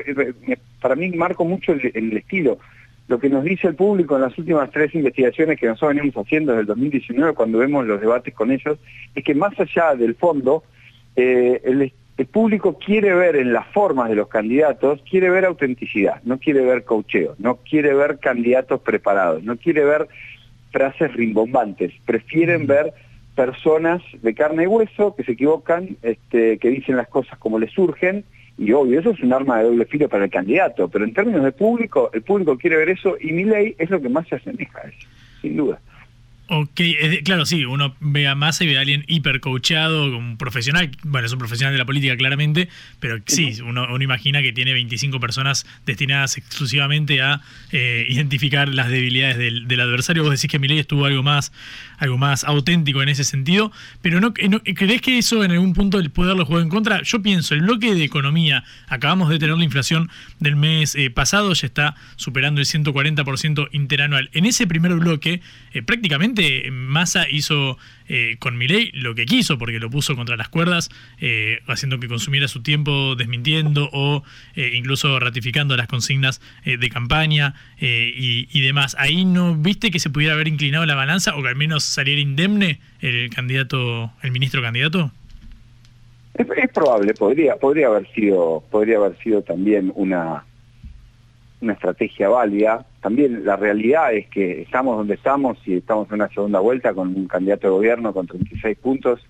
para mí marco mucho el, el estilo lo que nos dice el público en las últimas tres investigaciones que nosotros venimos haciendo desde el 2019 cuando vemos los debates con ellos, es que más allá del fondo, eh, el, público quiere ver en las formas de los candidatos, quiere ver autenticidad, no quiere ver cocheo, no quiere ver candidatos preparados, no quiere ver frases rimbombantes, prefieren mm. ver personas de carne y hueso que se equivocan, este, que dicen las cosas como les surgen y obvio, eso es un arma de doble filo para el candidato, pero en términos de público, el público quiere ver eso y mi ley es lo que más se asemeja a eso, sin duda. Ok, claro, sí, uno ve a Massa y ve a alguien hipercoachado, un profesional, bueno, es un profesional de la política claramente, pero sí, uno, uno imagina que tiene 25 personas destinadas exclusivamente a eh, identificar las debilidades del, del, adversario. Vos decís que ley estuvo algo más, algo más auténtico en ese sentido, pero no, ¿crees que eso en algún punto el poder lo en contra? Yo pienso, el bloque de economía, acabamos de tener la inflación del mes eh, pasado, ya está superando el 140% interanual. En ese primer bloque, eh, prácticamente Massa hizo eh, con Milei lo que quiso, porque lo puso contra las cuerdas, eh, haciendo que consumiera su tiempo desmintiendo o eh, incluso ratificando las consignas de campaña y, demás. Ahí no viste que se pudiera haber inclinado la balanza o que al menos saliera indemne el candidato, el ministro candidato. Es, es probable, podría, podría haber sido, podría haber sido también una una estrategia válida. También la realidad es que estamos donde estamos y estamos en una segunda vuelta con un candidato de gobierno con 36 puntos,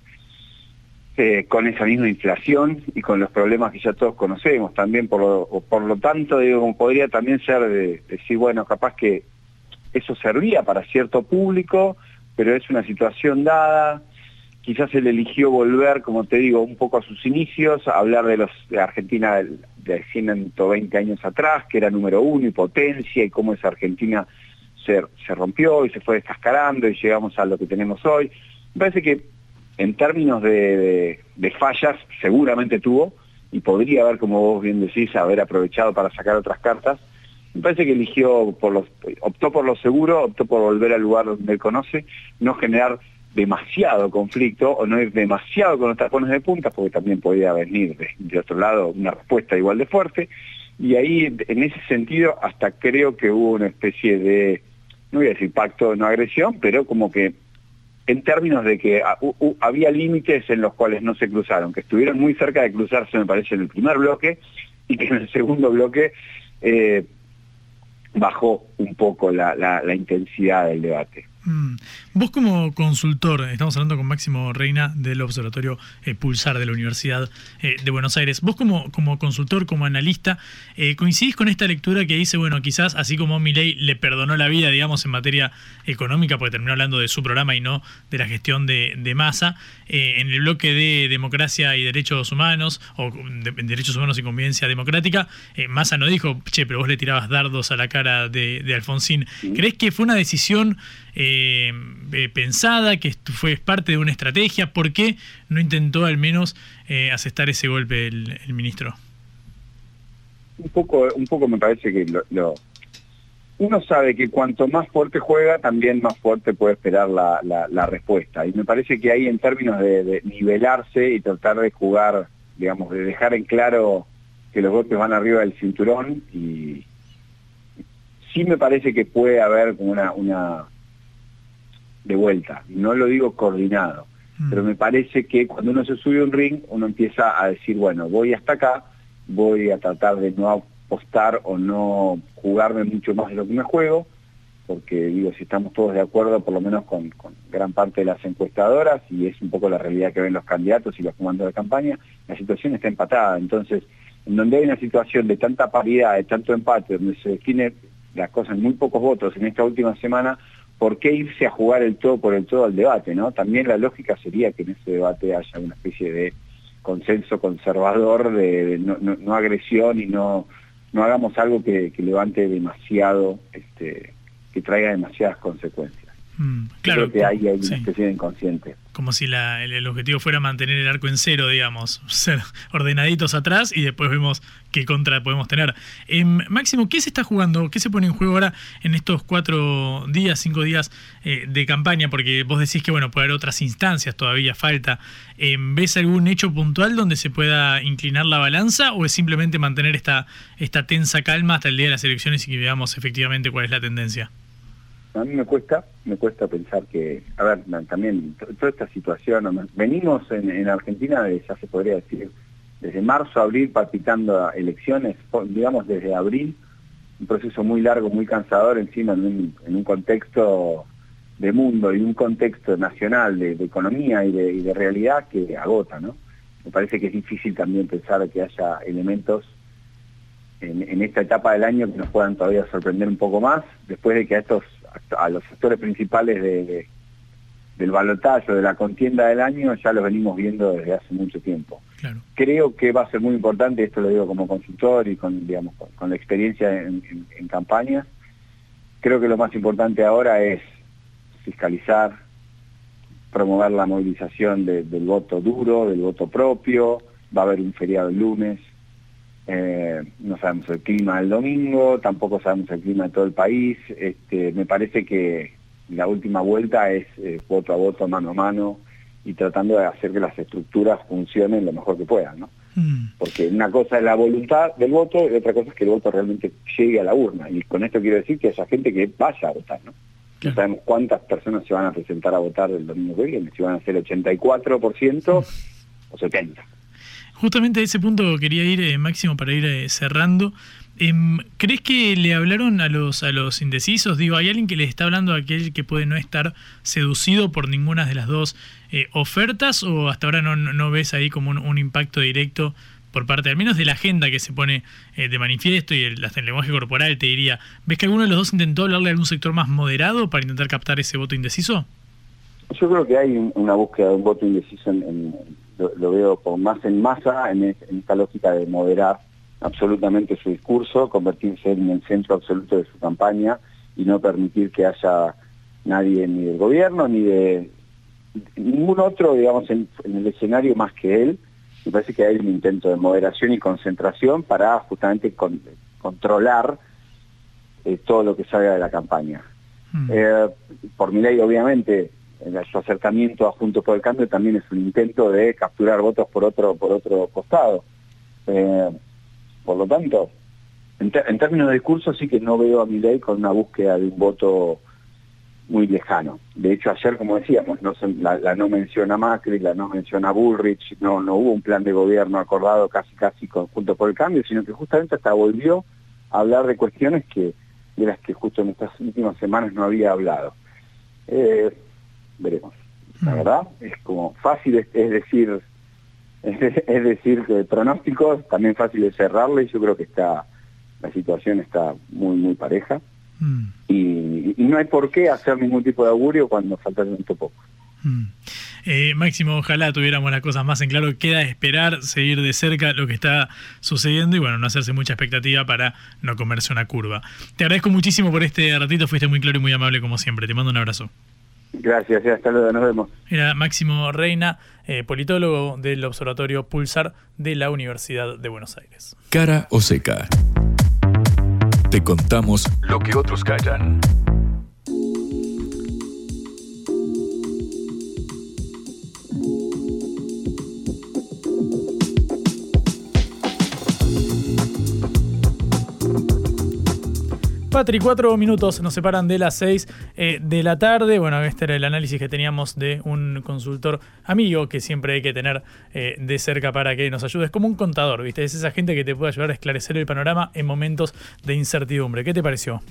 eh, con esa misma inflación y con los problemas que ya todos conocemos. También, por lo, por lo tanto, digo, podría también ser de, decir, bueno, capaz que eso servía para cierto público, pero es una situación dada. Quizás él eligió volver, como te digo, un poco a sus inicios, hablar de los de Argentina de 120 años atrás, que era número uno y potencia, y cómo esa Argentina se, rompió y se fue descascarando y llegamos a lo que tenemos hoy. Me parece que en términos de, fallas seguramente tuvo, y podría haber, como vos bien decís, haber aprovechado para sacar otras cartas. Me parece que eligió, optó por lo seguro, optó por volver al lugar donde él conoce, no generar demasiado conflicto o no ir demasiado con los tapones de punta, porque también podía venir de, otro lado una respuesta igual de fuerte. Y ahí, en ese sentido, hasta creo que hubo una especie de, no voy a decir pacto de no agresión, pero como que en términos de que había límites en los cuales no se cruzaron, que estuvieron muy cerca de cruzarse, me parece, en el primer bloque, y que en el segundo bloque eh, bajó un poco la intensidad del debate. Mm. Vos como consultor, estamos hablando con Máximo Reina del Observatorio eh, Pulsar de la Universidad eh, de Buenos Aires. Vos como, como consultor, como analista, eh, coincidís con esta lectura que dice, bueno, quizás así como Milei le perdonó la vida, digamos, en materia económica, porque terminó hablando de su programa y no de la gestión de, de masa, en el bloque de democracia y derechos humanos, o de, derechos humanos y convivencia democrática, Massa no dijo, che, pero vos le tirabas dardos a la cara de, de Alfonsín. ¿Crees que fue una decisión... Eh, eh, pensada, que fue parte de una estrategia. ¿Por qué no intentó al menos eh, asestar ese golpe el, ministro? Un poco, un poco me parece que lo, uno sabe que cuanto más fuerte juega, también más fuerte puede esperar la, respuesta. Y me parece que ahí en términos de, nivelarse y tratar de jugar, digamos, de dejar en claro que los golpes van arriba del cinturón y sí me parece que puede haber como una, una de vuelta. No lo digo coordinado, pero me parece que cuando uno se sube a un ring, uno empieza a decir, bueno, voy hasta acá, voy a tratar de no apostar o no jugarme mucho más de lo que me juego, porque digo, si estamos todos de acuerdo, por lo menos con, gran parte de las encuestadoras, y es un poco la realidad que ven los candidatos y los comandos de campaña, la situación está empatada. Entonces, en donde hay una situación de tanta paridad, de tanto empate, donde se define las cosas en muy pocos votos en esta última semana, ¿por qué irse a jugar el todo por el todo al debate? ¿no? También la lógica sería que en ese debate haya una especie de consenso conservador, de, no, agresión y no, no hagamos algo que, que levante demasiado este, que traiga demasiadas consecuencias. Mm, claro, creo que hay, hay una especie de inconsciente. Como si el, objetivo fuera mantener el arco en cero, digamos, [LAUGHS] ordenaditos atrás y después vemos qué contra podemos tener. Em, Máximo, ¿qué se está jugando? ¿Qué se pone en juego ahora en estos cuatro días, cinco días eh, de campaña? Porque vos decís que, bueno, puede haber otras instancias, todavía falta. Em, ¿Ves algún hecho puntual donde se pueda inclinar la balanza o es simplemente mantener esta, esta tensa calma hasta el día de las elecciones y que veamos efectivamente cuál es la tendencia? A mí me cuesta, me cuesta pensar que, a ver, también toda esta situación, venimos en, Argentina, ya se podría decir, desde marzo, abril, palpitando elecciones, digamos desde abril, un proceso muy largo, muy cansador encima en un, contexto de mundo y un contexto nacional de, economía y de, realidad que agota, ¿no? Me parece que es difícil también pensar que haya elementos en, en, esta etapa del año que nos puedan todavía sorprender un poco más, después de que a estos a los actores principales de, del balotaje, de la contienda del año, ya los venimos viendo desde hace mucho tiempo. Creo que va a ser muy importante, esto lo digo como consultor y con, digamos, con, la experiencia en, campañas, creo que lo más importante ahora es fiscalizar, promover la movilización del voto duro, del voto propio, va a haber un feriado el lunes, eh, no sabemos el clima del domingo, tampoco sabemos el clima de todo el país. Este, me parece que la última vuelta es eh, voto a voto, mano a mano, y tratando de hacer que las estructuras funcionen lo mejor que puedan, ¿no? Mm. Porque una cosa es la voluntad del voto y otra cosa es que el voto realmente llegue a la urna. Y con esto quiero decir que haya gente que vaya a votar, ¿no? No sabemos cuántas personas se van a presentar a votar el domingo que viene, si van a ser 84% o 70%. Justamente a ese punto quería ir, eh, Máximo, para ir eh, cerrando. Em, ¿Crees que le hablaron a los, a los indecisos? Digo, ¿hay alguien que le está hablando a aquel que puede no estar seducido por ninguna de las dos eh, ofertas o hasta ahora no, no ves ahí como un, impacto directo por parte al menos de la agenda que se pone de manifiesto y el, hasta el lenguaje corporal te diría, ¿ves que alguno de los dos intentó hablarle a algún sector más moderado para intentar captar ese voto indeciso? Yo creo que hay una búsqueda de un voto indeciso en lo, veo más en masa, en, esta lógica de moderar absolutamente su discurso, convertirse en el centro absoluto de su campaña y no permitir que haya nadie ni del gobierno ni de ningún otro, digamos, en, el escenario más que él. Me parece que hay un intento de moderación y concentración para justamente controlar eh, todo lo que salga de la campaña. Mm. Eh, por mi ley, obviamente, su acercamiento a Juntos por el Cambio también es un intento de capturar votos por otro por otro costado. Eh, por lo tanto, en, términos de discurso sí que no veo a mi ley con una búsqueda de un voto muy lejano. De hecho, ayer, como decíamos, no la, no menciona Macri, la no menciona Bullrich, no, no hubo un plan de gobierno acordado casi casi con Juntos por el Cambio, sino que justamente hasta volvió a hablar de cuestiones que de las que justo en estas últimas semanas no había hablado. Eh, veremos. La mm. verdad, es como fácil, es, decir, [LAUGHS] es, decir, que pronósticos, también fácil de cerrarle, y yo creo que está, la situación está muy, muy pareja. Mm. Y, no hay por qué hacer ningún tipo de augurio cuando falta tanto poco. Mm. Eh, Máximo, ojalá tuviéramos las cosas más en claro. Queda esperar, seguir de cerca lo que está sucediendo y bueno, no hacerse mucha expectativa para no comerse una curva. Te agradezco muchísimo por este ratito, fuiste muy claro y muy amable como siempre. Te mando un abrazo. Gracias, hasta luego, nos vemos. Era Máximo Reina, eh, politólogo del Observatorio Pulsar de la Universidad de Buenos Aires. Cara o seca. Te contamos lo que otros callan. Patri, cuatro minutos nos separan de las seis eh, de la tarde. Bueno, este era el análisis que teníamos de un consultor amigo que siempre hay que tener eh, de cerca para que nos ayude. Es como un contador, ¿viste? Es esa gente que te puede ayudar a esclarecer el panorama en momentos de incertidumbre. ¿Qué te pareció?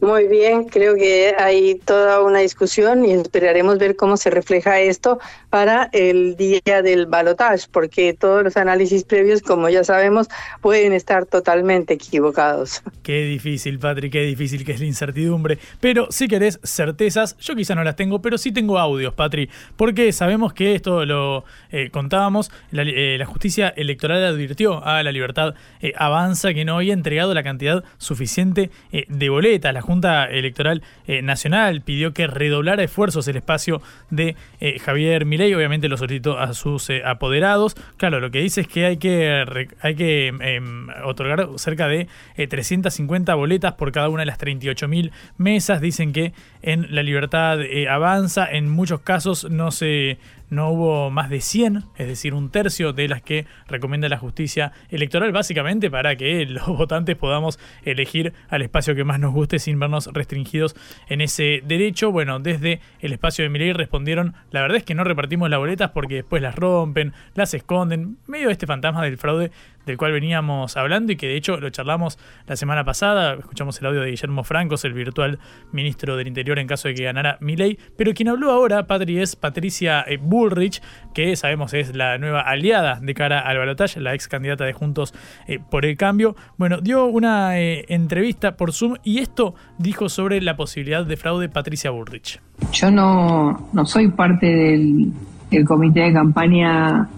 Muy bien, creo que hay toda una discusión y esperaremos ver cómo se refleja esto para el día del balotage, porque todos los análisis previos, como ya sabemos, pueden estar totalmente equivocados. Qué difícil, Patrick, qué difícil que es la incertidumbre. Pero si querés certezas, yo quizá no las tengo, pero sí tengo audios, Patri, porque sabemos que esto lo eh, contábamos, la, eh, la, justicia electoral advirtió a la libertad eh, avanza que no había entregado la cantidad suficiente de boletas. Junta Electoral Nacional pidió que redoblara esfuerzos el espacio de Javier Milei, obviamente lo solicitó a sus apoderados. Claro, lo que dice es que hay que, hay que em, otorgar cerca de 350 boletas por cada una de las 38.000 mesas. Dicen que en la libertad avanza, en muchos casos no se no hubo más de 100, es decir, un tercio de las que recomienda la justicia electoral, básicamente para que [LAUGHS] los votantes podamos elegir al espacio que más nos guste sin vernos restringidos en ese derecho. Bueno, desde el espacio de Miley respondieron, la verdad es que no repartimos las boletas porque después las rompen, las esconden, medio de este fantasma del fraude del cual veníamos hablando y que de hecho lo charlamos la semana pasada, escuchamos el audio de Guillermo Francos, el virtual ministro del Interior en caso de que ganara Milei, pero quien habló ahora, Patri, es Patricia eh, Bullrich, que sabemos es la nueva aliada de cara al balotaje, la ex candidata de Juntos eh, por el Cambio. Bueno, dio una eh, entrevista por Zoom y esto dijo sobre la posibilidad de fraude Patricia Bullrich. Yo no, no soy parte del, del comité de campaña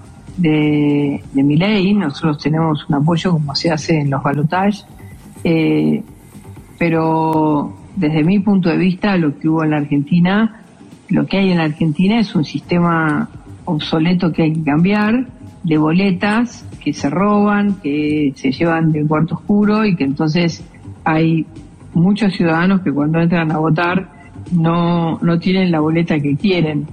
de, mi ley. Nosotros tenemos un apoyo como se hace en los balotajes, eh, pero desde mi punto de vista lo que hubo en la Argentina, lo que hay en la Argentina es un sistema obsoleto que hay que cambiar, de boletas que se roban, que se llevan del cuarto oscuro y que entonces hay muchos ciudadanos que cuando entran a votar no, no tienen la boleta que quieren.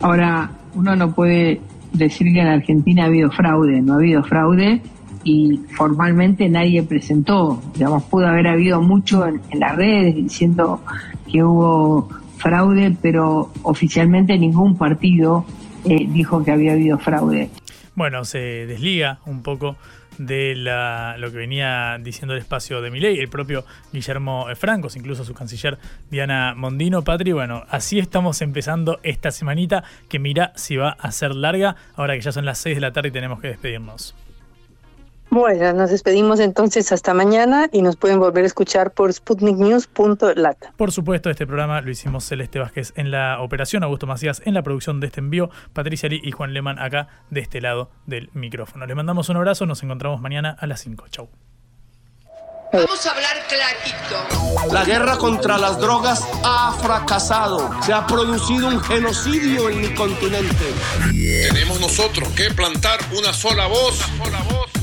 Ahora, uno no puede decir que en Argentina ha habido fraude, no ha habido fraude y formalmente nadie presentó, digamos, pudo haber habido mucho en, las redes diciendo que hubo fraude, pero oficialmente ningún partido eh, dijo que había habido fraude. Bueno, se desliga un poco de la, lo que venía diciendo el espacio de Miley, el propio Guillermo Francos, incluso su canciller Diana Mondino. Patri, bueno, así estamos empezando esta semanita que mira si va a ser larga, ahora que ya son las 6 de la tarde y tenemos que despedirnos. Bueno, nos despedimos entonces hasta mañana y nos pueden volver a escuchar por sputniknews.lat. Por supuesto, este programa lo hicimos Celeste Vázquez en la operación, Augusto Macías en la producción de este envío, Patricia Lee y Juan Leman acá de este lado del micrófono. Les mandamos un abrazo, nos encontramos mañana a las 5. Chau. Vamos a hablar clarito. La guerra contra las drogas ha fracasado. Se ha producido un genocidio en mi continente. Tenemos nosotros que plantar una sola voz,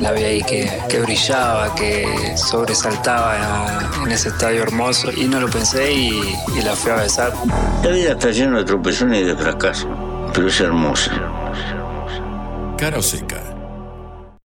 La vi ahí que, que brillaba, que sobresaltaba en ese estadio hermoso y no lo pensé y, y la fui a besar. La vida está llena de tropezones y de fracasos, pero es hermosa. Cara o seca